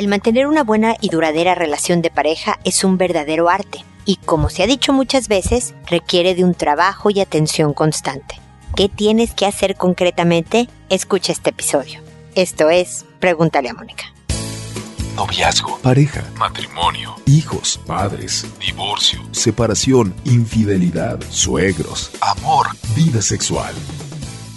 El mantener una buena y duradera relación de pareja es un verdadero arte y, como se ha dicho muchas veces, requiere de un trabajo y atención constante. ¿Qué tienes que hacer concretamente? Escucha este episodio. Esto es Pregúntale a Mónica. Noviazgo, pareja, matrimonio, hijos, padres, divorcio, separación, infidelidad, suegros, amor, vida sexual.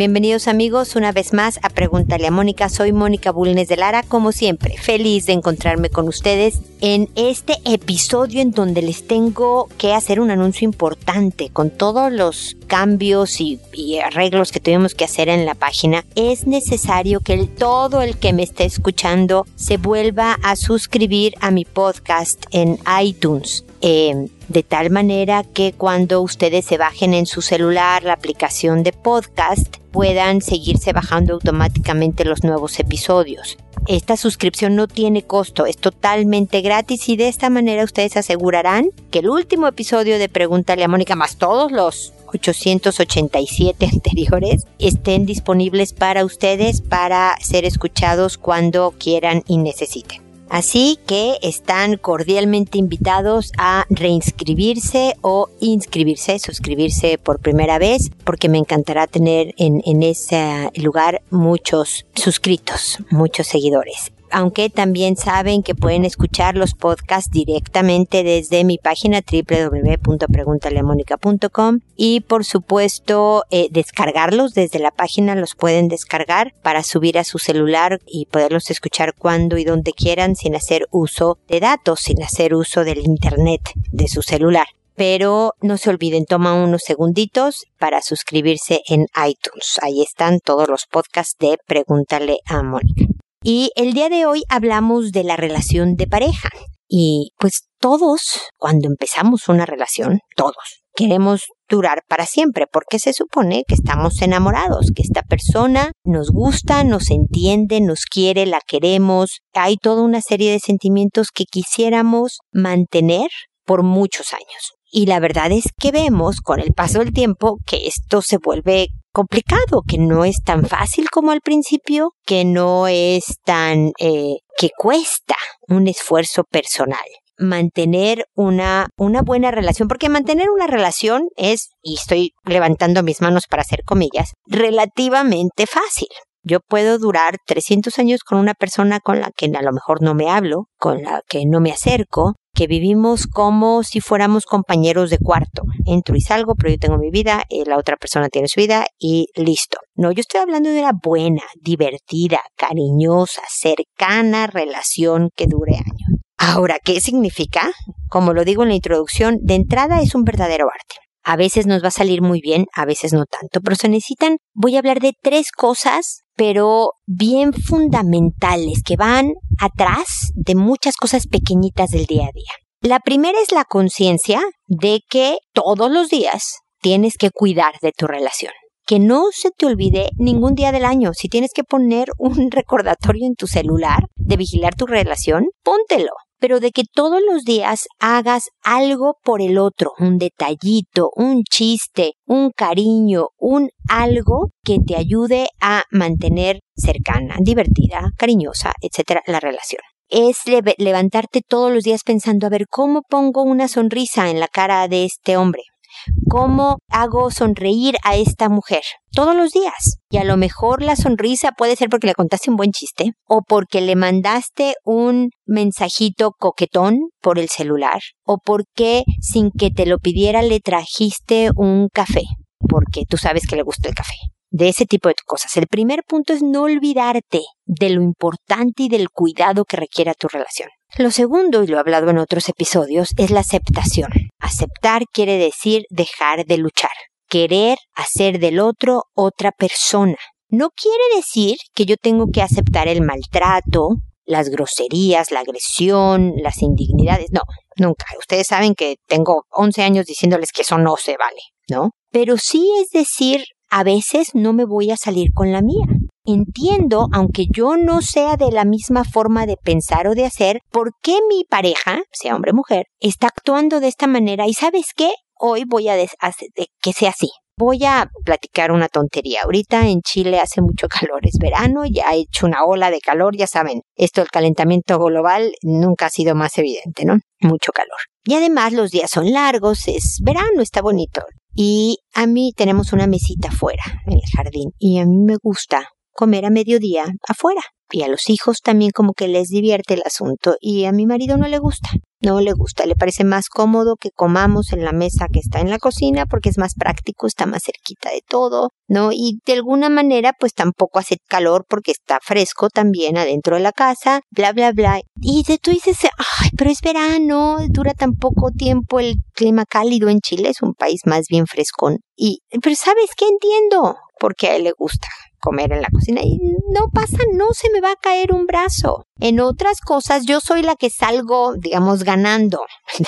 Bienvenidos amigos una vez más a Pregúntale a Mónica. Soy Mónica Bulnes de Lara, como siempre, feliz de encontrarme con ustedes en este episodio en donde les tengo que hacer un anuncio importante con todos los cambios y, arreglos que tuvimos que hacer en la página. Es necesario que todo el que me esté escuchando se vuelva a suscribir a mi podcast en iTunes. Eh, de tal manera que cuando ustedes se bajen en su celular la aplicación de podcast puedan seguirse bajando automáticamente los nuevos episodios. Esta suscripción no tiene costo, es totalmente gratis y de esta manera ustedes asegurarán que el último episodio de Pregúntale a Mónica más todos los 887 anteriores estén disponibles para ustedes para ser escuchados cuando quieran y necesiten. Así que están cordialmente invitados a reinscribirse o inscribirse, suscribirse por primera vez, porque me encantará tener en, ese lugar muchos suscritos, muchos seguidores aunque también saben que pueden escuchar los podcasts directamente desde mi página www.preguntaleamónica.com y por supuesto eh, descargarlos desde la página los pueden descargar para subir a su celular y poderlos escuchar cuando y donde quieran sin hacer uso de datos, sin hacer uso del internet de su celular pero no se olviden, toma unos segunditos para suscribirse en iTunes. Ahí están todos los podcasts de Pregúntale a Mónica. Y el día de hoy hablamos de la relación de pareja. Y pues todos, cuando empezamos una relación, todos, queremos durar para siempre, porque se supone que estamos enamorados, que esta persona nos gusta, nos entiende, nos quiere, la queremos. Hay toda una serie de sentimientos que quisiéramos mantener por muchos años. Y la verdad es que vemos con el paso del tiempo que esto se vuelve complicado, que no es tan fácil como al principio, que no es tan, eh, que cuesta un esfuerzo personal mantener una, una buena relación, porque mantener una relación es, y estoy levantando mis manos para hacer comillas, relativamente fácil. Yo puedo durar 300 años con una persona con la que a lo mejor no me hablo, con la que no me acerco, que vivimos como si fuéramos compañeros de cuarto. Entro y salgo, pero yo tengo mi vida, y la otra persona tiene su vida y listo. No, yo estoy hablando de una buena, divertida, cariñosa, cercana relación que dure años. Ahora, ¿qué significa? Como lo digo en la introducción, de entrada es un verdadero arte. A veces nos va a salir muy bien, a veces no tanto, pero se necesitan, voy a hablar de tres cosas, pero bien fundamentales, que van atrás de muchas cosas pequeñitas del día a día. La primera es la conciencia de que todos los días tienes que cuidar de tu relación. Que no se te olvide ningún día del año. Si tienes que poner un recordatorio en tu celular de vigilar tu relación, póntelo pero de que todos los días hagas algo por el otro, un detallito, un chiste, un cariño, un algo que te ayude a mantener cercana, divertida, cariñosa, etcétera, la relación. Es levantarte todos los días pensando, a ver, ¿cómo pongo una sonrisa en la cara de este hombre? ¿Cómo hago sonreír a esta mujer? Todos los días. Y a lo mejor la sonrisa puede ser porque le contaste un buen chiste o porque le mandaste un mensajito coquetón por el celular o porque sin que te lo pidiera le trajiste un café porque tú sabes que le gusta el café de ese tipo de cosas. El primer punto es no olvidarte de lo importante y del cuidado que requiere tu relación. Lo segundo, y lo he hablado en otros episodios, es la aceptación. Aceptar quiere decir dejar de luchar, querer hacer del otro otra persona. No quiere decir que yo tengo que aceptar el maltrato, las groserías, la agresión, las indignidades. No, nunca. Ustedes saben que tengo 11 años diciéndoles que eso no se vale, ¿no? pero sí es decir, a veces no me voy a salir con la mía. Entiendo, aunque yo no sea de la misma forma de pensar o de hacer, por qué mi pareja, sea hombre o mujer, está actuando de esta manera y sabes qué, hoy voy a hacer que sea así. Voy a platicar una tontería. Ahorita en Chile hace mucho calor, es verano, ya ha hecho una ola de calor, ya saben, esto del calentamiento global nunca ha sido más evidente, ¿no? Mucho calor. Y además los días son largos, es verano, está bonito. Y a mí tenemos una mesita afuera, en el jardín, y a mí me gusta comer a mediodía afuera. Y a los hijos también como que les divierte el asunto y a mi marido no le gusta. No le gusta, le parece más cómodo que comamos en la mesa que está en la cocina porque es más práctico, está más cerquita de todo, ¿no? Y de alguna manera pues tampoco hace calor porque está fresco también adentro de la casa, bla, bla, bla. Y de tú dices, ay, pero es verano, dura tan poco tiempo el clima cálido en Chile, es un país más bien frescón. Y, pero ¿sabes qué entiendo? Porque a él le gusta comer en la cocina y no pasa, no se me va a caer un brazo. En otras cosas yo soy la que salgo, digamos, ganando.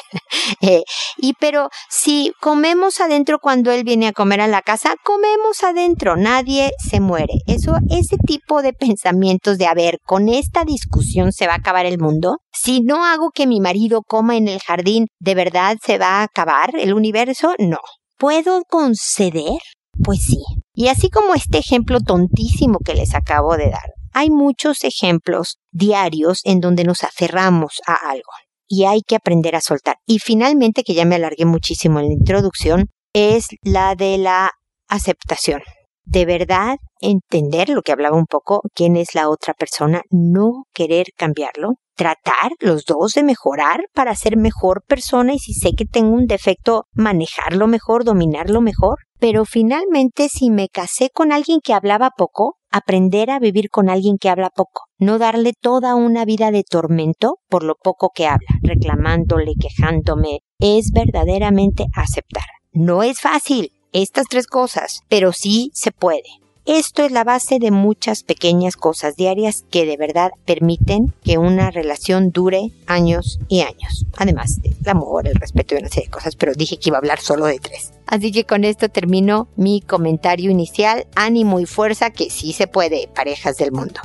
Eh, y pero si comemos adentro cuando él viene a comer a la casa, comemos adentro, nadie se muere. Eso, ese tipo de pensamientos de, a ver, con esta discusión se va a acabar el mundo. Si no hago que mi marido coma en el jardín, ¿de verdad se va a acabar el universo? No. ¿Puedo conceder? Pues sí. Y así como este ejemplo tontísimo que les acabo de dar, hay muchos ejemplos diarios en donde nos aferramos a algo y hay que aprender a soltar. Y finalmente, que ya me alargué muchísimo en la introducción, es la de la aceptación. De verdad, entender lo que hablaba un poco, quién es la otra persona, no querer cambiarlo, tratar los dos de mejorar para ser mejor persona y si sé que tengo un defecto, manejarlo mejor, dominarlo mejor. Pero finalmente, si me casé con alguien que hablaba poco, aprender a vivir con alguien que habla poco, no darle toda una vida de tormento por lo poco que habla, reclamándole, quejándome, es verdaderamente aceptar. No es fácil, estas tres cosas, pero sí se puede. Esto es la base de muchas pequeñas cosas diarias que de verdad permiten que una relación dure años y años. Además del amor, el respeto y una serie de cosas, pero dije que iba a hablar solo de tres. Así que con esto termino mi comentario inicial. Ánimo y fuerza que sí se puede, parejas del mundo.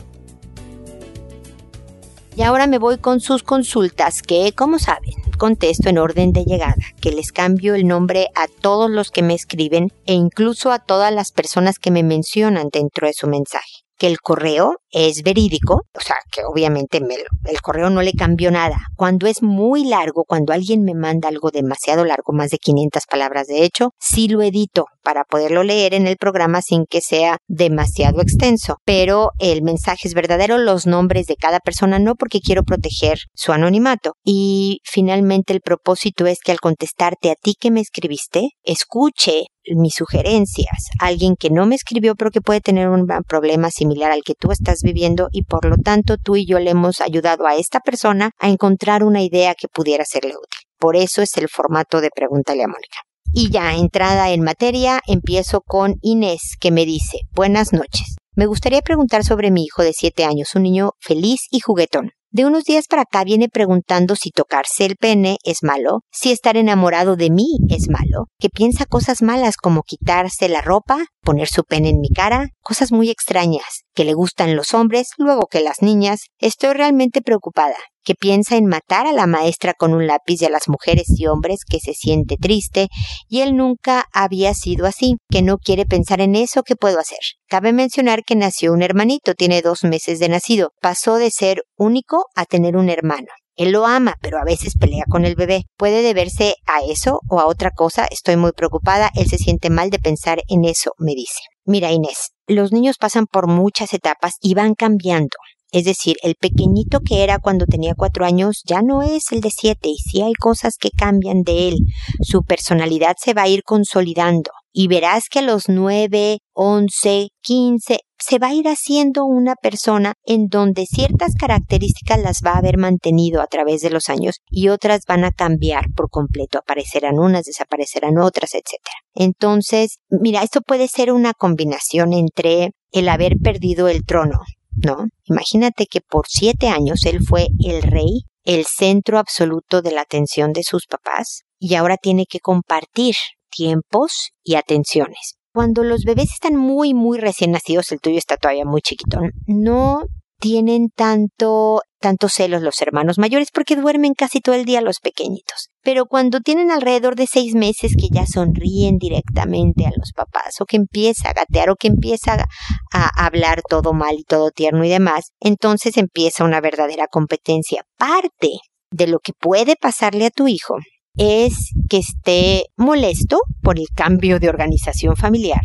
Y ahora me voy con sus consultas que, como saben, contesto en orden de llegada, que les cambio el nombre a todos los que me escriben e incluso a todas las personas que me mencionan dentro de su mensaje. Que el correo es verídico, o sea, que obviamente el correo no le cambió nada. Cuando es muy largo, cuando alguien me manda algo demasiado largo, más de 500 palabras de hecho, sí lo edito para poderlo leer en el programa sin que sea demasiado extenso. Pero el mensaje es verdadero, los nombres de cada persona no porque quiero proteger su anonimato. Y finalmente el propósito es que al contestarte a ti que me escribiste, escuche mis sugerencias, alguien que no me escribió pero que puede tener un problema similar al que tú estás viviendo y por lo tanto tú y yo le hemos ayudado a esta persona a encontrar una idea que pudiera serle útil. Por eso es el formato de Pregúntale a Mónica. Y ya entrada en materia, empiezo con Inés que me dice, buenas noches. Me gustaría preguntar sobre mi hijo de 7 años, un niño feliz y juguetón. De unos días para acá viene preguntando si tocarse el pene es malo, si estar enamorado de mí es malo, que piensa cosas malas como quitarse la ropa, poner su pene en mi cara, cosas muy extrañas, que le gustan los hombres, luego que las niñas. Estoy realmente preocupada que piensa en matar a la maestra con un lápiz y a las mujeres y hombres, que se siente triste, y él nunca había sido así, que no quiere pensar en eso, ¿qué puedo hacer? Cabe mencionar que nació un hermanito, tiene dos meses de nacido, pasó de ser único a tener un hermano. Él lo ama, pero a veces pelea con el bebé. ¿Puede deberse a eso o a otra cosa? Estoy muy preocupada. Él se siente mal de pensar en eso, me dice. Mira, Inés, los niños pasan por muchas etapas y van cambiando. Es decir, el pequeñito que era cuando tenía cuatro años ya no es el de siete y sí hay cosas que cambian de él. Su personalidad se va a ir consolidando y verás que a los nueve, once, quince se va a ir haciendo una persona en donde ciertas características las va a haber mantenido a través de los años y otras van a cambiar por completo, aparecerán unas, desaparecerán otras, etc. Entonces, mira, esto puede ser una combinación entre el haber perdido el trono ¿no? Imagínate que por siete años él fue el rey, el centro absoluto de la atención de sus papás, y ahora tiene que compartir tiempos y atenciones. Cuando los bebés están muy, muy recién nacidos, el tuyo está todavía muy chiquito, no tienen tanto, tanto celos los hermanos mayores porque duermen casi todo el día los pequeñitos. Pero cuando tienen alrededor de seis meses que ya sonríen directamente a los papás o que empieza a gatear o que empieza a hablar todo mal y todo tierno y demás, entonces empieza una verdadera competencia. Parte de lo que puede pasarle a tu hijo es que esté molesto por el cambio de organización familiar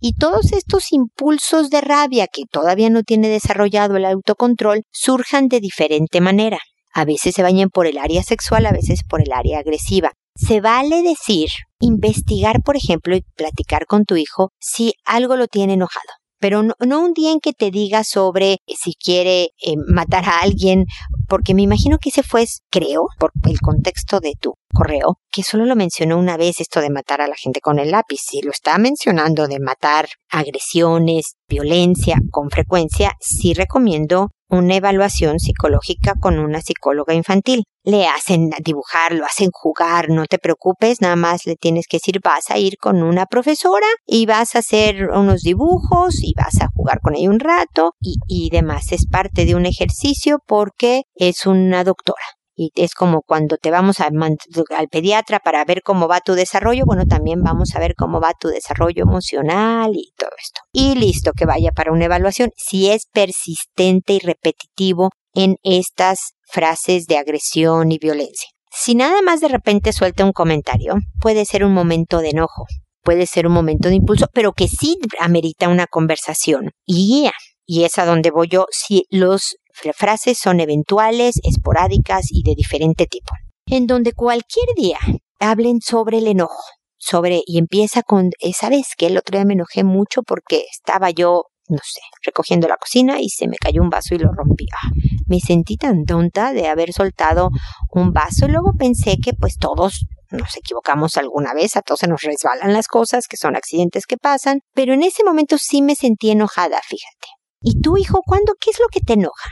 y todos estos impulsos de rabia que todavía no tiene desarrollado el autocontrol surjan de diferente manera. A veces se bañan por el área sexual, a veces por el área agresiva. Se vale decir, investigar, por ejemplo, y platicar con tu hijo si algo lo tiene enojado pero no, un día en que te diga sobre si quiere eh, matar a alguien, porque me imagino que ese fue, creo, por el contexto de tu correo, que solo lo mencionó una vez esto de matar a la gente con el lápiz. Si lo está mencionando de matar agresiones, violencia con frecuencia, sí recomiendo una evaluación psicológica con una psicóloga infantil. Le hacen dibujar, lo hacen jugar, no te preocupes, nada más le tienes que decir vas a ir con una profesora y vas a hacer unos dibujos y vas a jugar con ella un rato y, y demás. Es parte de un ejercicio porque es una doctora y es como cuando te vamos al pediatra para ver cómo va tu desarrollo, bueno, también vamos a ver cómo va tu desarrollo emocional y todo esto. Y listo, que vaya para una evaluación. Si es persistente y repetitivo en estas frases de agresión y violencia. Si nada más de repente suelta un comentario, puede ser un momento de enojo, puede ser un momento de impulso, pero que sí amerita una conversación. Y y es a donde voy yo, si los frases son eventuales, esporádicas y de diferente tipo. En donde cualquier día hablen sobre el enojo, sobre, y empieza con, esa vez que el otro día me enojé mucho porque estaba yo, no sé, recogiendo la cocina y se me cayó un vaso y lo rompí. Ah, me sentí tan tonta de haber soltado un vaso luego pensé que pues todos nos equivocamos alguna vez, a todos se nos resbalan las cosas, que son accidentes que pasan, pero en ese momento sí me sentí enojada, fíjate. ¿Y tu hijo cuándo? ¿Qué es lo que te enoja?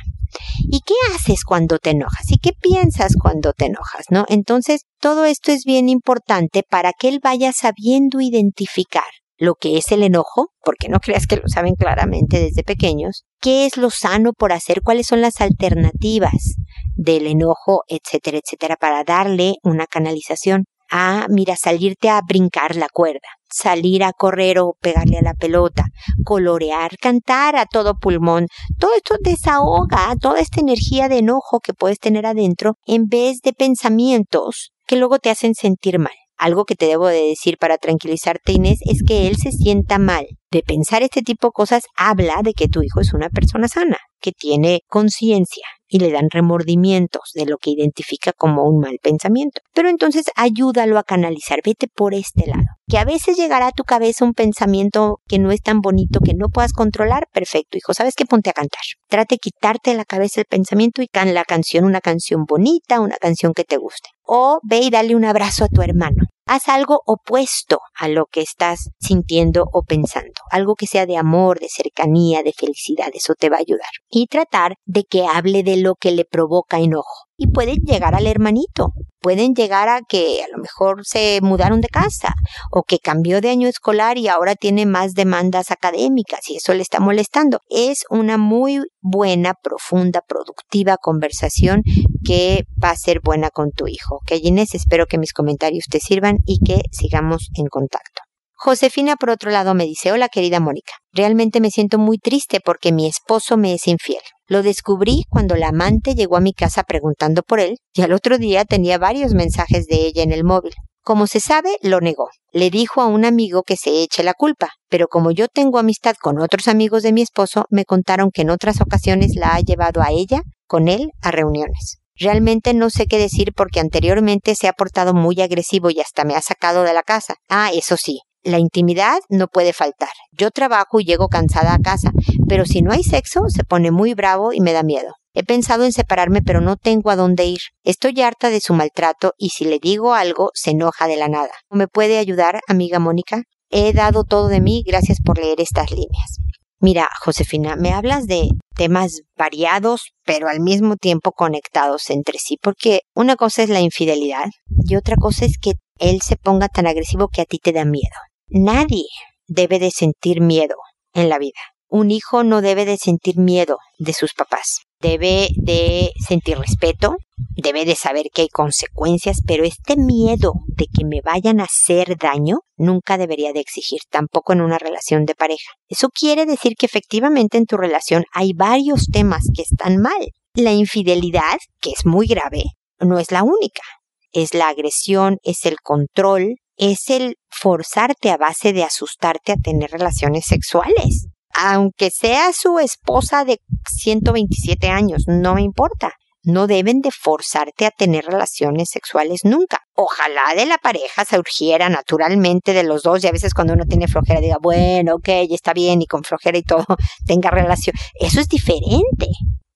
¿Y qué haces cuando te enojas? ¿Y qué piensas cuando te enojas? ¿No? Entonces, todo esto es bien importante para que él vaya sabiendo identificar lo que es el enojo, porque no creas que lo saben claramente desde pequeños, qué es lo sano por hacer, cuáles son las alternativas del enojo, etcétera, etcétera, para darle una canalización a, mira, salirte a brincar la cuerda, salir a correr o pegarle a la pelota, colorear, cantar a todo pulmón. Todo esto desahoga toda esta energía de enojo que puedes tener adentro en vez de pensamientos que luego te hacen sentir mal. Algo que te debo de decir para tranquilizarte, Inés, es que él se sienta mal. De pensar este tipo de cosas habla de que tu hijo es una persona sana, que tiene conciencia y le dan remordimientos de lo que identifica como un mal pensamiento. Pero entonces ayúdalo a canalizar, vete por este lado. Que a veces llegará a tu cabeza un pensamiento que no es tan bonito, que no puedas controlar, perfecto, hijo, ¿sabes qué? Ponte a cantar. Trate de quitarte de la cabeza el pensamiento y can la canción, una canción bonita, una canción que te guste. O ve y dale un abrazo a tu hermano. Haz algo opuesto a lo que estás sintiendo o pensando. Algo que sea de amor, de cercanía, de felicidad. Eso te va a ayudar. Y tratar de que hable de lo que le provoca enojo y pueden llegar al hermanito, pueden llegar a que a lo mejor se mudaron de casa o que cambió de año escolar y ahora tiene más demandas académicas y eso le está molestando. Es una muy buena, profunda, productiva conversación que va a ser buena con tu hijo. Que espero que mis comentarios te sirvan y que sigamos en contacto. Josefina, por otro lado, me dice, hola querida Mónica, realmente me siento muy triste porque mi esposo me es infiel. Lo descubrí cuando la amante llegó a mi casa preguntando por él y al otro día tenía varios mensajes de ella en el móvil. Como se sabe, lo negó. Le dijo a un amigo que se eche la culpa, pero como yo tengo amistad con otros amigos de mi esposo, me contaron que en otras ocasiones la ha llevado a ella, con él, a reuniones. Realmente no sé qué decir porque anteriormente se ha portado muy agresivo y hasta me ha sacado de la casa. Ah, eso sí, la intimidad no puede faltar. Yo trabajo y llego cansada a casa, pero si no hay sexo, se pone muy bravo y me da miedo. He pensado en separarme, pero no tengo a dónde ir. Estoy harta de su maltrato y si le digo algo, se enoja de la nada. ¿Me puede ayudar, amiga Mónica? He dado todo de mí, gracias por leer estas líneas. Mira, Josefina, me hablas de temas variados, pero al mismo tiempo conectados entre sí, porque una cosa es la infidelidad y otra cosa es que él se ponga tan agresivo que a ti te da miedo. Nadie debe de sentir miedo en la vida. Un hijo no debe de sentir miedo de sus papás. Debe de sentir respeto, debe de saber que hay consecuencias, pero este miedo de que me vayan a hacer daño nunca debería de exigir, tampoco en una relación de pareja. Eso quiere decir que efectivamente en tu relación hay varios temas que están mal. La infidelidad, que es muy grave, no es la única. Es la agresión, es el control, es el forzarte a base de asustarte a tener relaciones sexuales. Aunque sea su esposa de 127 años, no me importa no deben de forzarte a tener relaciones sexuales nunca. Ojalá de la pareja surgiera naturalmente de los dos y a veces cuando uno tiene flojera diga, bueno, ok, está bien y con flojera y todo tenga relación. Eso es diferente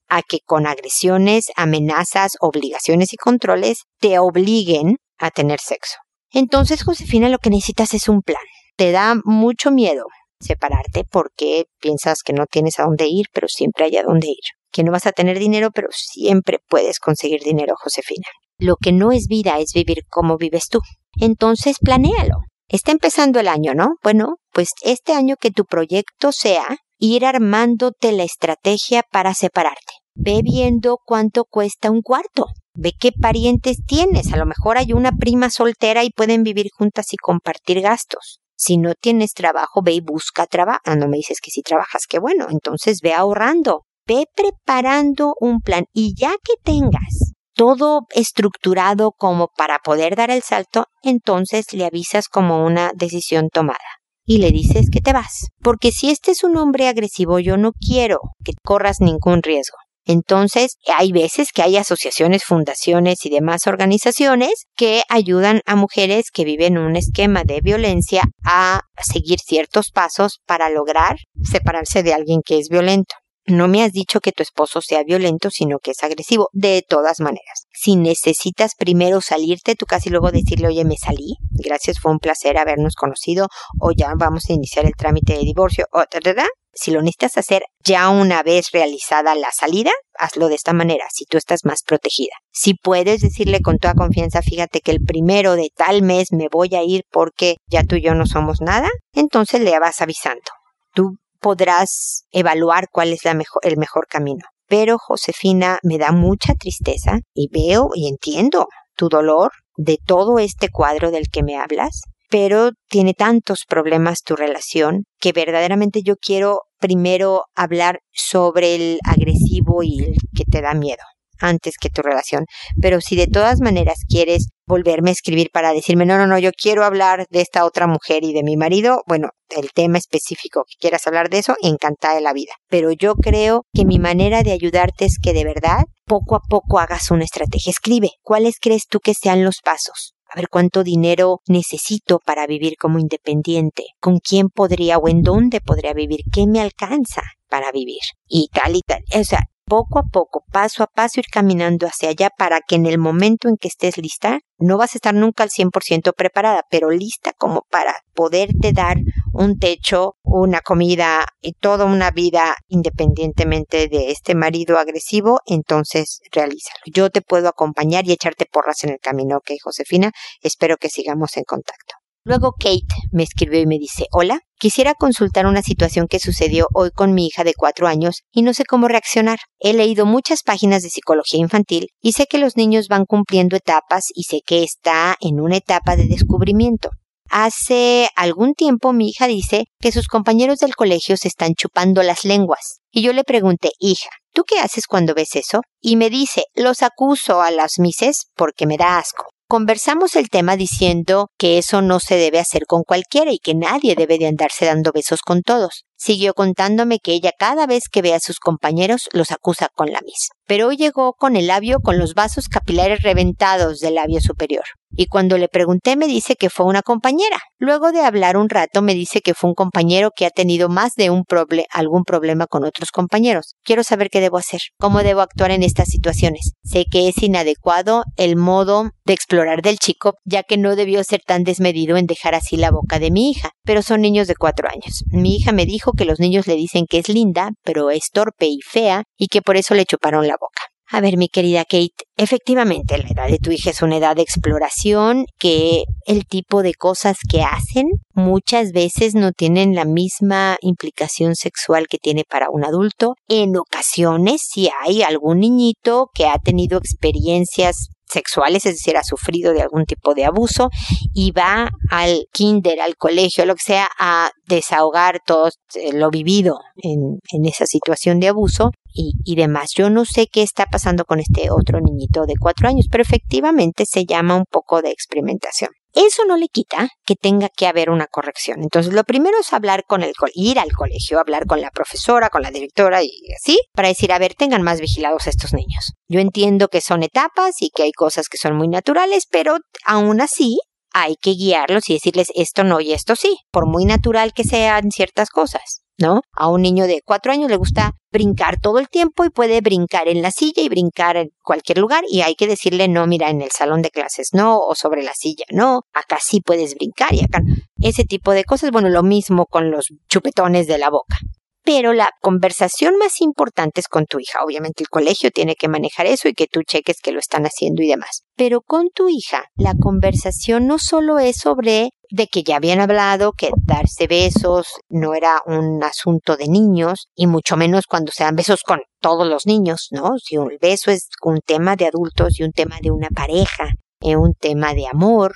a que con agresiones, amenazas, obligaciones y controles te obliguen a tener sexo. Entonces, Josefina, lo que necesitas es un plan. Te da mucho miedo separarte porque piensas que no tienes a dónde ir, pero siempre hay a dónde ir que no vas a tener dinero, pero siempre puedes conseguir dinero, Josefina. Lo que no es vida es vivir como vives tú. Entonces, planéalo. Está empezando el año, ¿no? Bueno, pues este año que tu proyecto sea ir armándote la estrategia para separarte. Ve viendo cuánto cuesta un cuarto. Ve qué parientes tienes. A lo mejor hay una prima soltera y pueden vivir juntas y compartir gastos. Si no tienes trabajo, ve y busca trabajo. Ah, no me dices que si trabajas, qué bueno. Entonces ve ahorrando ve preparando un plan y ya que tengas todo estructurado como para poder dar el salto, entonces le avisas como una decisión tomada y le dices que te vas. Porque si este es un hombre agresivo, yo no quiero que corras ningún riesgo. Entonces, hay veces que hay asociaciones, fundaciones y demás organizaciones que ayudan a mujeres que viven un esquema de violencia a seguir ciertos pasos para lograr separarse de alguien que es violento. No me has dicho que tu esposo sea violento, sino que es agresivo. De todas maneras, si necesitas primero salirte casa y luego decirle, oye, me salí, gracias, fue un placer habernos conocido, o ya vamos a iniciar el trámite de divorcio, o si lo necesitas hacer ya una vez realizada la salida, hazlo de esta manera, si tú estás más protegida. Si puedes decirle con toda confianza, fíjate que el primero de tal mes me voy a ir porque ya tú y yo no somos nada, entonces le vas avisando. Tú podrás evaluar cuál es la el mejor camino. Pero, Josefina, me da mucha tristeza y veo y entiendo tu dolor de todo este cuadro del que me hablas, pero tiene tantos problemas tu relación que verdaderamente yo quiero primero hablar sobre el agresivo y el que te da miedo antes que tu relación. Pero si de todas maneras quieres volverme a escribir para decirme, no, no, no, yo quiero hablar de esta otra mujer y de mi marido, bueno, el tema específico que quieras hablar de eso, encantada de la vida. Pero yo creo que mi manera de ayudarte es que de verdad, poco a poco hagas una estrategia. Escribe, ¿cuáles crees tú que sean los pasos? a ver cuánto dinero necesito para vivir como independiente, con quién podría o en dónde podría vivir, qué me alcanza para vivir y tal y tal. O sea, poco a poco, paso a paso, ir caminando hacia allá para que en el momento en que estés lista, no vas a estar nunca al 100% preparada, pero lista como para poderte dar un techo, una comida y toda una vida independientemente de este marido agresivo, entonces realízalo. Yo te puedo acompañar y echarte porras en el camino, ¿ok, Josefina? Espero que sigamos en contacto. Luego Kate me escribió y me dice, hola, quisiera consultar una situación que sucedió hoy con mi hija de cuatro años y no sé cómo reaccionar. He leído muchas páginas de psicología infantil y sé que los niños van cumpliendo etapas y sé que está en una etapa de descubrimiento. Hace algún tiempo mi hija dice que sus compañeros del colegio se están chupando las lenguas. Y yo le pregunté, hija, ¿tú qué haces cuando ves eso? Y me dice, los acuso a las mises porque me da asco. Conversamos el tema diciendo que eso no se debe hacer con cualquiera y que nadie debe de andarse dando besos con todos. Siguió contándome que ella cada vez que ve a sus compañeros los acusa con la misma. Pero hoy llegó con el labio con los vasos capilares reventados del labio superior. Y cuando le pregunté me dice que fue una compañera. Luego de hablar un rato me dice que fue un compañero que ha tenido más de un proble algún problema con otros compañeros. Quiero saber qué debo hacer, cómo debo actuar en estas situaciones. Sé que es inadecuado el modo de explorar del chico, ya que no debió ser tan desmedido en dejar así la boca de mi hija pero son niños de cuatro años. Mi hija me dijo que los niños le dicen que es linda, pero es torpe y fea, y que por eso le chuparon la boca. A ver, mi querida Kate, efectivamente la edad de tu hija es una edad de exploración que el tipo de cosas que hacen muchas veces no tienen la misma implicación sexual que tiene para un adulto. En ocasiones, si hay algún niñito que ha tenido experiencias sexuales, es decir, ha sufrido de algún tipo de abuso y va al kinder, al colegio, lo que sea, a desahogar todo eh, lo vivido en, en esa situación de abuso y, y, demás. Yo no sé qué está pasando con este otro niñito de cuatro años, pero efectivamente se llama un poco de experimentación. Eso no le quita que tenga que haber una corrección. Entonces, lo primero es hablar con el, ir al colegio, hablar con la profesora, con la directora y así, para decir, a ver, tengan más vigilados a estos niños. Yo entiendo que son etapas y que hay cosas que son muy naturales, pero aún así hay que guiarlos y decirles esto no y esto sí, por muy natural que sean ciertas cosas. ¿no? A un niño de cuatro años le gusta brincar todo el tiempo y puede brincar en la silla y brincar en cualquier lugar y hay que decirle no, mira, en el salón de clases no, o sobre la silla no, acá sí puedes brincar y acá ese tipo de cosas. Bueno, lo mismo con los chupetones de la boca pero la conversación más importante es con tu hija. Obviamente el colegio tiene que manejar eso y que tú cheques que lo están haciendo y demás. Pero con tu hija, la conversación no solo es sobre de que ya habían hablado que darse besos no era un asunto de niños y mucho menos cuando se dan besos con todos los niños, ¿no? Si el beso es un tema de adultos y un tema de una pareja un tema de amor,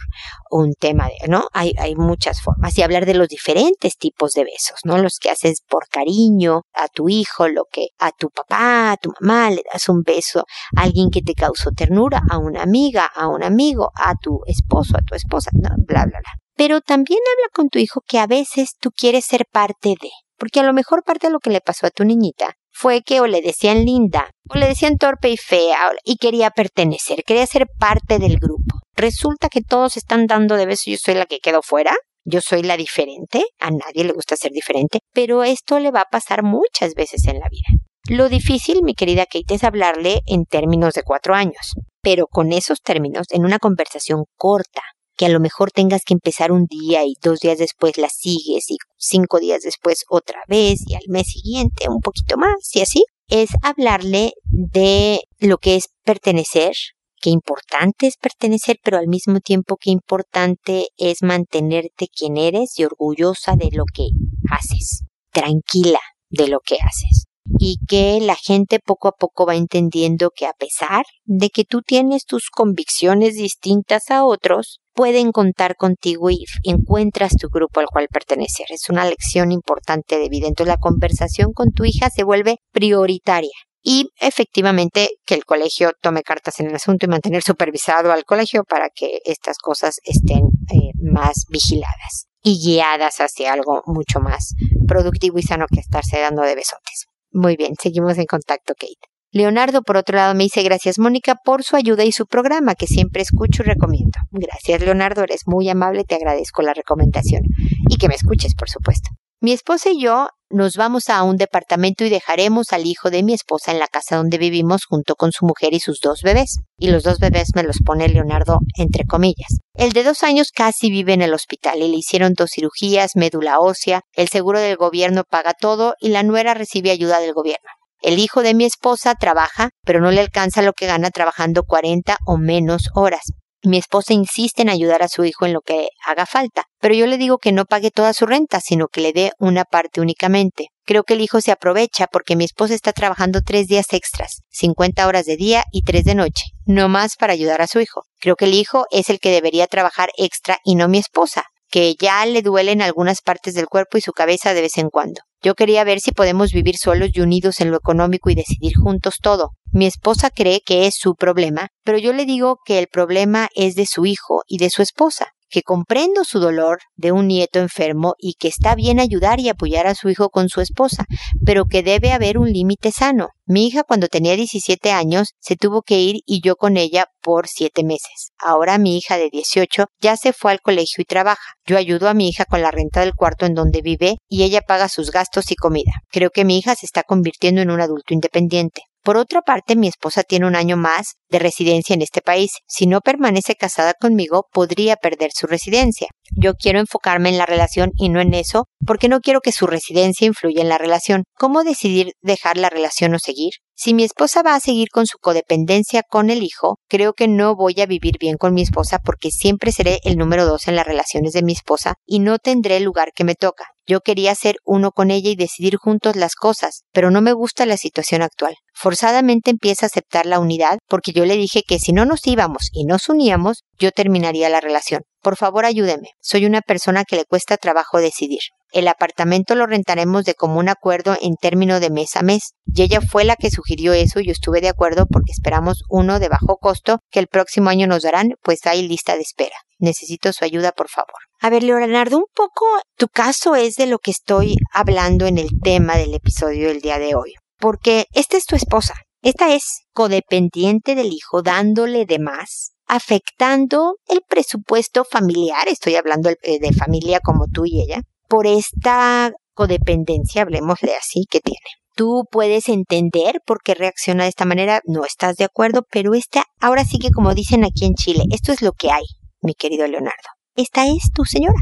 un tema de, ¿no? Hay, hay muchas formas. Y hablar de los diferentes tipos de besos, ¿no? Los que haces por cariño a tu hijo, lo que a tu papá, a tu mamá le das un beso, a alguien que te causó ternura, a una amiga, a un amigo, a tu esposo, a tu esposa, ¿no? bla, bla, bla. Pero también habla con tu hijo que a veces tú quieres ser parte de, porque a lo mejor parte de lo que le pasó a tu niñita fue que o le decían linda, o le decían torpe y fea, y quería pertenecer, quería ser parte del grupo. Resulta que todos están dando de beso, yo soy la que quedo fuera, yo soy la diferente, a nadie le gusta ser diferente, pero esto le va a pasar muchas veces en la vida. Lo difícil, mi querida Kate, es hablarle en términos de cuatro años, pero con esos términos, en una conversación corta, que a lo mejor tengas que empezar un día y dos días después la sigues y cinco días después otra vez y al mes siguiente un poquito más y así, es hablarle de lo que es pertenecer, qué importante es pertenecer, pero al mismo tiempo qué importante es mantenerte quien eres y orgullosa de lo que haces, tranquila de lo que haces y que la gente poco a poco va entendiendo que a pesar de que tú tienes tus convicciones distintas a otros, pueden contar contigo y encuentras tu grupo al cual pertenecer. Es una lección importante de vida. Entonces la conversación con tu hija se vuelve prioritaria. Y efectivamente que el colegio tome cartas en el asunto y mantener supervisado al colegio para que estas cosas estén eh, más vigiladas y guiadas hacia algo mucho más productivo y sano que estarse dando de besotes. Muy bien, seguimos en contacto, Kate. Leonardo, por otro lado, me dice gracias, Mónica, por su ayuda y su programa, que siempre escucho y recomiendo. Gracias, Leonardo, eres muy amable, te agradezco la recomendación. Y que me escuches, por supuesto. Mi esposa y yo nos vamos a un departamento y dejaremos al hijo de mi esposa en la casa donde vivimos junto con su mujer y sus dos bebés. Y los dos bebés me los pone Leonardo entre comillas. El de dos años casi vive en el hospital y le hicieron dos cirugías, médula ósea, el seguro del gobierno paga todo y la nuera recibe ayuda del gobierno. El hijo de mi esposa trabaja, pero no le alcanza lo que gana trabajando 40 o menos horas. Mi esposa insiste en ayudar a su hijo en lo que haga falta, pero yo le digo que no pague toda su renta, sino que le dé una parte únicamente. Creo que el hijo se aprovecha porque mi esposa está trabajando tres días extras, 50 horas de día y tres de noche, no más para ayudar a su hijo. Creo que el hijo es el que debería trabajar extra y no mi esposa, que ya le duelen algunas partes del cuerpo y su cabeza de vez en cuando. Yo quería ver si podemos vivir solos y unidos en lo económico y decidir juntos todo. Mi esposa cree que es su problema, pero yo le digo que el problema es de su hijo y de su esposa que comprendo su dolor de un nieto enfermo y que está bien ayudar y apoyar a su hijo con su esposa, pero que debe haber un límite sano. Mi hija cuando tenía 17 años se tuvo que ir y yo con ella por 7 meses. Ahora mi hija de 18 ya se fue al colegio y trabaja. Yo ayudo a mi hija con la renta del cuarto en donde vive y ella paga sus gastos y comida. Creo que mi hija se está convirtiendo en un adulto independiente. Por otra parte, mi esposa tiene un año más de residencia en este país. Si no permanece casada conmigo, podría perder su residencia. Yo quiero enfocarme en la relación y no en eso, porque no quiero que su residencia influya en la relación. ¿Cómo decidir dejar la relación o seguir? Si mi esposa va a seguir con su codependencia con el hijo, creo que no voy a vivir bien con mi esposa porque siempre seré el número dos en las relaciones de mi esposa y no tendré el lugar que me toca. Yo quería ser uno con ella y decidir juntos las cosas, pero no me gusta la situación actual. Forzadamente empieza a aceptar la unidad porque yo le dije que si no nos íbamos y nos uníamos, yo terminaría la relación. Por favor, ayúdeme. Soy una persona que le cuesta trabajo decidir. El apartamento lo rentaremos de común acuerdo en término de mes a mes. Y ella fue la que sugirió eso y yo estuve de acuerdo porque esperamos uno de bajo costo que el próximo año nos darán, pues hay lista de espera. Necesito su ayuda, por favor. A ver, Leonardo, un poco tu caso es de lo que estoy hablando en el tema del episodio del día de hoy. Porque esta es tu esposa. Esta es codependiente del hijo, dándole de más, afectando el presupuesto familiar, estoy hablando eh, de familia como tú y ella, por esta codependencia, hablemosle así, que tiene. Tú puedes entender por qué reacciona de esta manera, no estás de acuerdo, pero esta, ahora sí que como dicen aquí en Chile, esto es lo que hay, mi querido Leonardo. Esta es tu señora.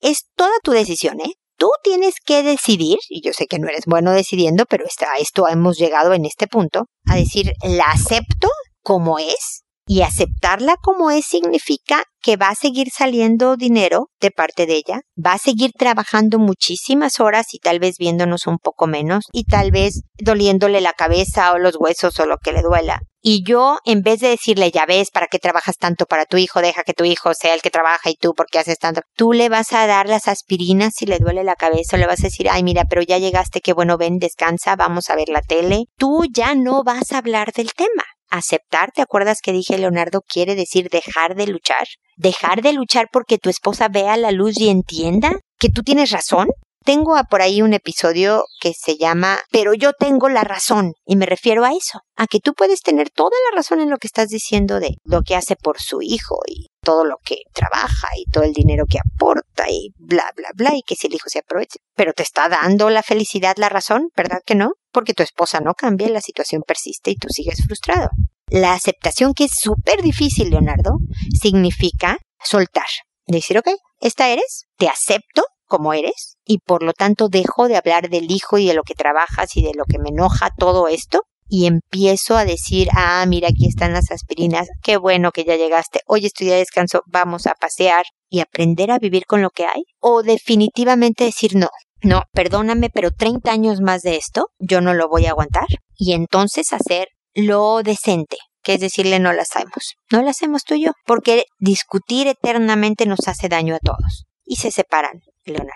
Es toda tu decisión, ¿eh? Tú tienes que decidir, y yo sé que no eres bueno decidiendo, pero a esto hemos llegado en este punto, a decir, la acepto como es, y aceptarla como es significa que va a seguir saliendo dinero de parte de ella, va a seguir trabajando muchísimas horas y tal vez viéndonos un poco menos y tal vez doliéndole la cabeza o los huesos o lo que le duela. Y yo, en vez de decirle, ya ves, ¿para qué trabajas tanto para tu hijo? Deja que tu hijo sea el que trabaja y tú, ¿por qué haces tanto? Tú le vas a dar las aspirinas si le duele la cabeza o le vas a decir, ay, mira, pero ya llegaste, qué bueno, ven, descansa, vamos a ver la tele. Tú ya no vas a hablar del tema aceptar, ¿te acuerdas que dije Leonardo quiere decir dejar de luchar? Dejar de luchar porque tu esposa vea la luz y entienda que tú tienes razón. Tengo por ahí un episodio que se llama Pero yo tengo la razón y me refiero a eso, a que tú puedes tener toda la razón en lo que estás diciendo de lo que hace por su hijo y todo lo que trabaja y todo el dinero que aporta y bla, bla, bla, y que si el hijo se aprovecha. Pero te está dando la felicidad la razón, ¿verdad que no? Porque tu esposa no cambia la situación persiste y tú sigues frustrado. La aceptación, que es súper difícil, Leonardo, significa soltar. Decir, ok, esta eres, te acepto como eres y por lo tanto dejo de hablar del hijo y de lo que trabajas y de lo que me enoja todo esto y empiezo a decir, ah, mira, aquí están las aspirinas, qué bueno que ya llegaste, hoy estoy de descanso, vamos a pasear y aprender a vivir con lo que hay. O definitivamente decir, no, no, perdóname, pero 30 años más de esto, yo no lo voy a aguantar. Y entonces hacer lo decente, que es decirle no lo hacemos, no lo hacemos tú y yo, porque discutir eternamente nos hace daño a todos. Y se separan, Leonardo.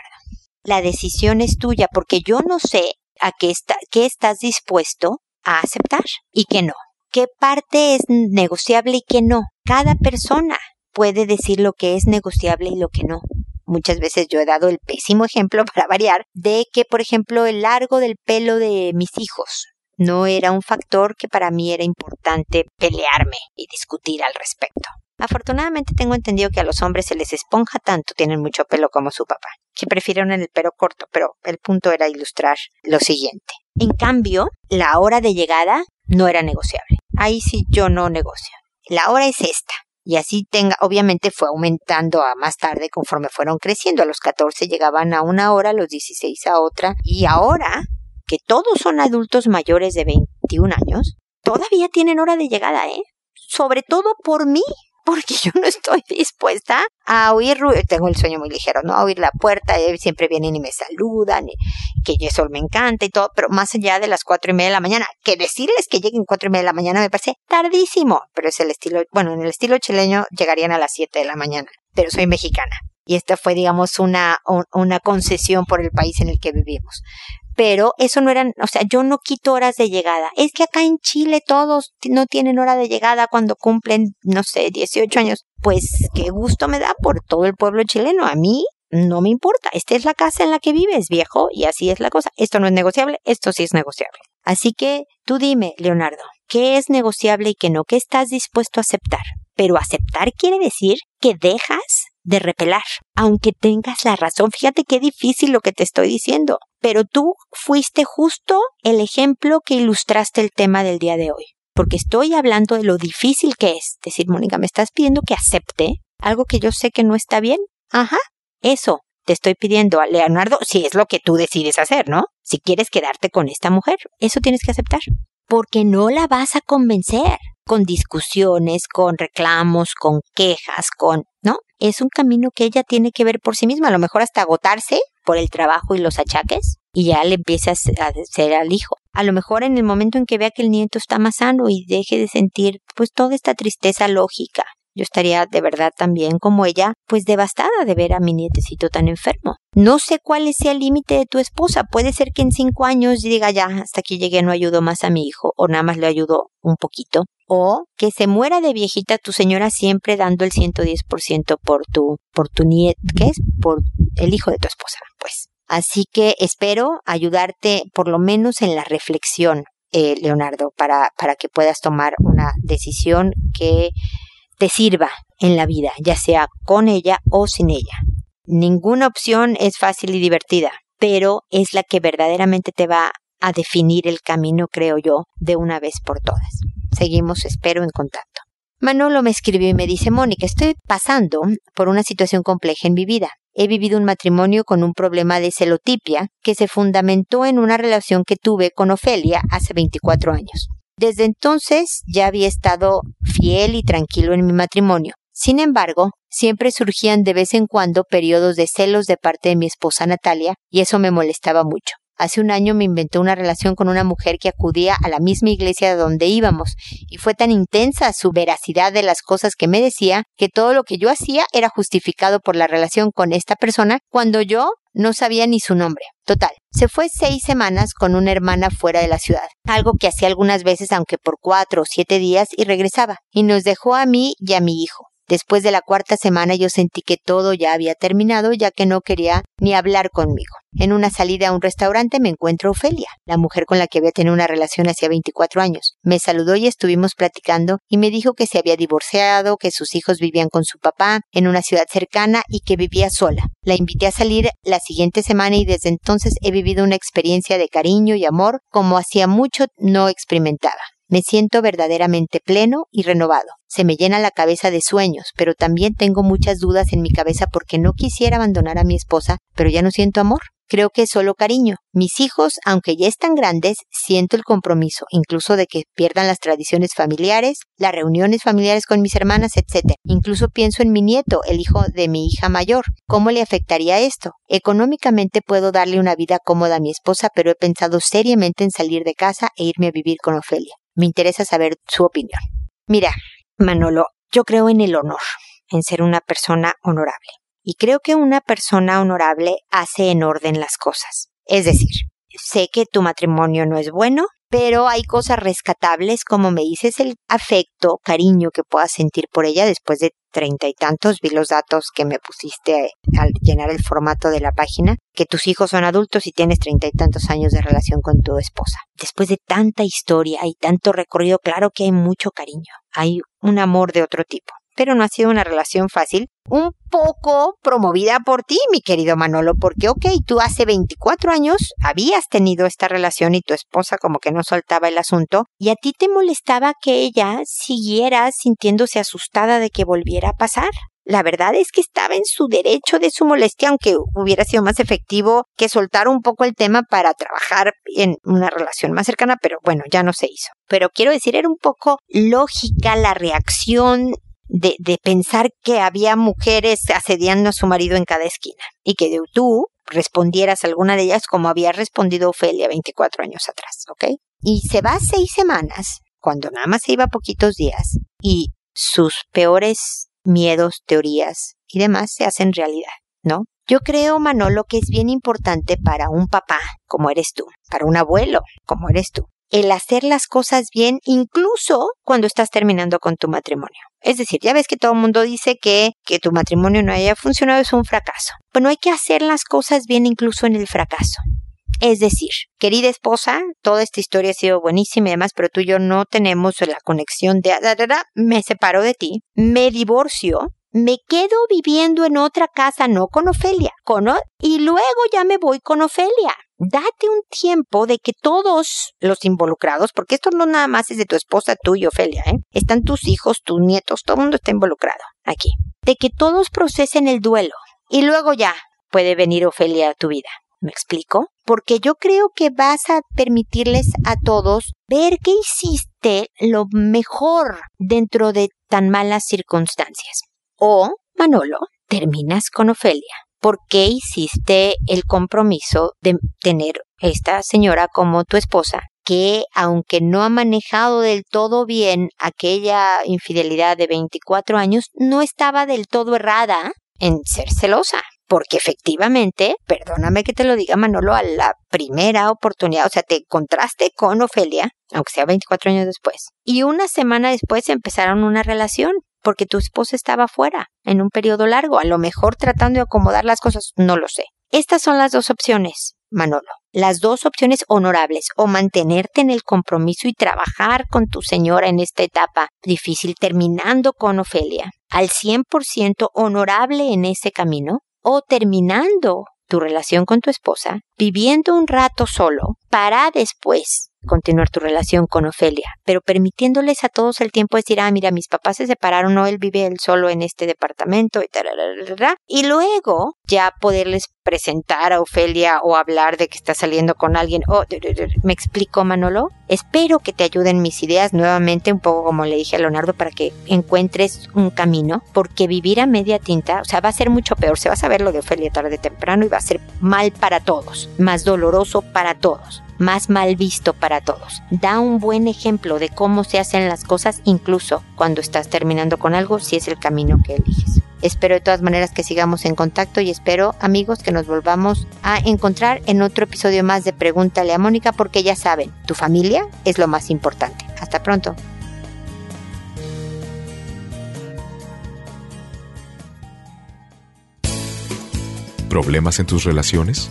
La decisión es tuya, porque yo no sé a qué, está, qué estás dispuesto a aceptar y que no. ¿Qué parte es negociable y qué no? Cada persona puede decir lo que es negociable y lo que no. Muchas veces yo he dado el pésimo ejemplo para variar de que, por ejemplo, el largo del pelo de mis hijos no era un factor que para mí era importante pelearme y discutir al respecto. Afortunadamente tengo entendido que a los hombres se les esponja tanto, tienen mucho pelo como su papá, que prefieren el pelo corto, pero el punto era ilustrar lo siguiente. En cambio, la hora de llegada no era negociable. Ahí sí yo no negocio. La hora es esta. Y así tenga, obviamente fue aumentando a más tarde conforme fueron creciendo. A los 14 llegaban a una hora, a los 16 a otra. Y ahora, que todos son adultos mayores de 21 años, todavía tienen hora de llegada, ¿eh? Sobre todo por mí, porque yo no estoy dispuesta a oír ruido, tengo el sueño muy ligero, ¿no? A oír la puerta, eh, siempre vienen y me saludan, que eso me encanta y todo, pero más allá de las cuatro y media de la mañana, que decirles que lleguen cuatro y media de la mañana me parece tardísimo, pero es el estilo, bueno, en el estilo chileño llegarían a las siete de la mañana, pero soy mexicana. Y esta fue, digamos, una, una concesión por el país en el que vivimos pero eso no eran, o sea, yo no quito horas de llegada. Es que acá en Chile todos no tienen hora de llegada cuando cumplen, no sé, 18 años. Pues qué gusto me da por todo el pueblo chileno. A mí no me importa. Esta es la casa en la que vives, viejo, y así es la cosa. Esto no es negociable, esto sí es negociable. Así que tú dime, Leonardo, ¿qué es negociable y qué no? ¿Qué estás dispuesto a aceptar? Pero aceptar quiere decir que dejas de repelar, aunque tengas la razón. Fíjate qué difícil lo que te estoy diciendo, pero tú fuiste justo el ejemplo que ilustraste el tema del día de hoy. Porque estoy hablando de lo difícil que es decir, Mónica, me estás pidiendo que acepte algo que yo sé que no está bien. Ajá, eso te estoy pidiendo a Leonardo si es lo que tú decides hacer, ¿no? Si quieres quedarte con esta mujer, eso tienes que aceptar. Porque no la vas a convencer con discusiones, con reclamos, con quejas, con, ¿no? Es un camino que ella tiene que ver por sí misma, a lo mejor hasta agotarse por el trabajo y los achaques y ya le empieza a hacer al hijo. A lo mejor en el momento en que vea que el nieto está más sano y deje de sentir pues toda esta tristeza lógica yo estaría de verdad también como ella, pues devastada de ver a mi nietecito tan enfermo. No sé cuál es el límite de tu esposa. Puede ser que en cinco años diga ya, hasta aquí llegué, no ayudo más a mi hijo, o nada más le ayudo un poquito. O que se muera de viejita tu señora siempre dando el 110% por tu, por tu nieto, ¿qué es? Por el hijo de tu esposa, pues. Así que espero ayudarte por lo menos en la reflexión, eh, Leonardo, para, para que puedas tomar una decisión que te sirva en la vida, ya sea con ella o sin ella. Ninguna opción es fácil y divertida, pero es la que verdaderamente te va a definir el camino, creo yo, de una vez por todas. Seguimos, espero, en contacto. Manolo me escribió y me dice, Mónica, estoy pasando por una situación compleja en mi vida. He vivido un matrimonio con un problema de celotipia que se fundamentó en una relación que tuve con Ofelia hace 24 años. Desde entonces ya había estado fiel y tranquilo en mi matrimonio. Sin embargo, siempre surgían de vez en cuando periodos de celos de parte de mi esposa Natalia, y eso me molestaba mucho. Hace un año me inventé una relación con una mujer que acudía a la misma iglesia donde íbamos, y fue tan intensa su veracidad de las cosas que me decía que todo lo que yo hacía era justificado por la relación con esta persona cuando yo no sabía ni su nombre. Total, se fue seis semanas con una hermana fuera de la ciudad, algo que hacía algunas veces aunque por cuatro o siete días y regresaba, y nos dejó a mí y a mi hijo. Después de la cuarta semana yo sentí que todo ya había terminado ya que no quería ni hablar conmigo. En una salida a un restaurante me encuentro Ofelia, la mujer con la que había tenido una relación hacía 24 años. Me saludó y estuvimos platicando y me dijo que se había divorciado, que sus hijos vivían con su papá en una ciudad cercana y que vivía sola. La invité a salir la siguiente semana y desde entonces he vivido una experiencia de cariño y amor como hacía mucho no experimentaba. Me siento verdaderamente pleno y renovado. Se me llena la cabeza de sueños, pero también tengo muchas dudas en mi cabeza porque no quisiera abandonar a mi esposa, pero ya no siento amor. Creo que es solo cariño. Mis hijos, aunque ya están grandes, siento el compromiso, incluso de que pierdan las tradiciones familiares, las reuniones familiares con mis hermanas, etc. Incluso pienso en mi nieto, el hijo de mi hija mayor. ¿Cómo le afectaría esto? Económicamente puedo darle una vida cómoda a mi esposa, pero he pensado seriamente en salir de casa e irme a vivir con Ofelia. Me interesa saber su opinión. Mira, Manolo, yo creo en el honor, en ser una persona honorable. Y creo que una persona honorable hace en orden las cosas. Es decir, sé que tu matrimonio no es bueno, pero hay cosas rescatables, como me dices, el afecto, cariño que puedas sentir por ella después de treinta y tantos. Vi los datos que me pusiste al llenar el formato de la página, que tus hijos son adultos y tienes treinta y tantos años de relación con tu esposa. Después de tanta historia y tanto recorrido, claro que hay mucho cariño, hay un amor de otro tipo pero no ha sido una relación fácil, un poco promovida por ti, mi querido Manolo, porque, ok, tú hace 24 años habías tenido esta relación y tu esposa como que no soltaba el asunto, y a ti te molestaba que ella siguiera sintiéndose asustada de que volviera a pasar. La verdad es que estaba en su derecho de su molestia, aunque hubiera sido más efectivo que soltar un poco el tema para trabajar en una relación más cercana, pero bueno, ya no se hizo. Pero quiero decir, era un poco lógica la reacción de, de pensar que había mujeres asediando a su marido en cada esquina y que tú respondieras a alguna de ellas como había respondido Ofelia 24 años atrás, ¿ok? Y se va seis semanas, cuando nada más se iba poquitos días, y sus peores miedos, teorías y demás se hacen realidad, ¿no? Yo creo, Manolo, que es bien importante para un papá como eres tú, para un abuelo como eres tú, el hacer las cosas bien incluso cuando estás terminando con tu matrimonio. Es decir, ya ves que todo el mundo dice que, que tu matrimonio no haya funcionado es un fracaso. Bueno, hay que hacer las cosas bien incluso en el fracaso. Es decir, querida esposa, toda esta historia ha sido buenísima y demás, pero tú y yo no tenemos la conexión de, me separo de ti, me divorcio, me quedo viviendo en otra casa, no con Ofelia, con y luego ya me voy con Ofelia. Date un tiempo de que todos los involucrados, porque esto no nada más es de tu esposa, tú y Ofelia, ¿eh? están tus hijos, tus nietos, todo el mundo está involucrado aquí. De que todos procesen el duelo y luego ya puede venir Ofelia a tu vida. ¿Me explico? Porque yo creo que vas a permitirles a todos ver que hiciste lo mejor dentro de tan malas circunstancias. O, Manolo, terminas con Ofelia. ¿Por qué hiciste el compromiso de tener esta señora como tu esposa? que aunque no ha manejado del todo bien aquella infidelidad de 24 años, no estaba del todo errada en ser celosa porque efectivamente, perdóname que te lo diga Manolo, a la primera oportunidad, o sea, te encontraste con Ofelia, aunque sea 24 años después, y una semana después empezaron una relación, porque tu esposa estaba fuera en un periodo largo, a lo mejor tratando de acomodar las cosas, no lo sé. Estas son las dos opciones, Manolo. Las dos opciones honorables, o mantenerte en el compromiso y trabajar con tu señora en esta etapa difícil, terminando con Ofelia, al 100% honorable en ese camino, o terminando tu relación con tu esposa, viviendo un rato solo, para después continuar tu relación con Ofelia, pero permitiéndoles a todos el tiempo de decir, ah, mira, mis papás se separaron, no, él vive él solo en este departamento, y, y luego ya poderles presentar a Ofelia o hablar de que está saliendo con alguien. Oh, ¿Me explico, Manolo? Espero que te ayuden mis ideas nuevamente, un poco como le dije a Leonardo, para que encuentres un camino, porque vivir a media tinta, o sea, va a ser mucho peor. Se va a saber lo de Ofelia tarde o temprano y va a ser mal para todos, más doloroso para todos más mal visto para todos. Da un buen ejemplo de cómo se hacen las cosas incluso cuando estás terminando con algo si es el camino que eliges. Espero de todas maneras que sigamos en contacto y espero amigos que nos volvamos a encontrar en otro episodio más de Pregúntale a Mónica porque ya saben, tu familia es lo más importante. Hasta pronto. ¿Problemas en tus relaciones?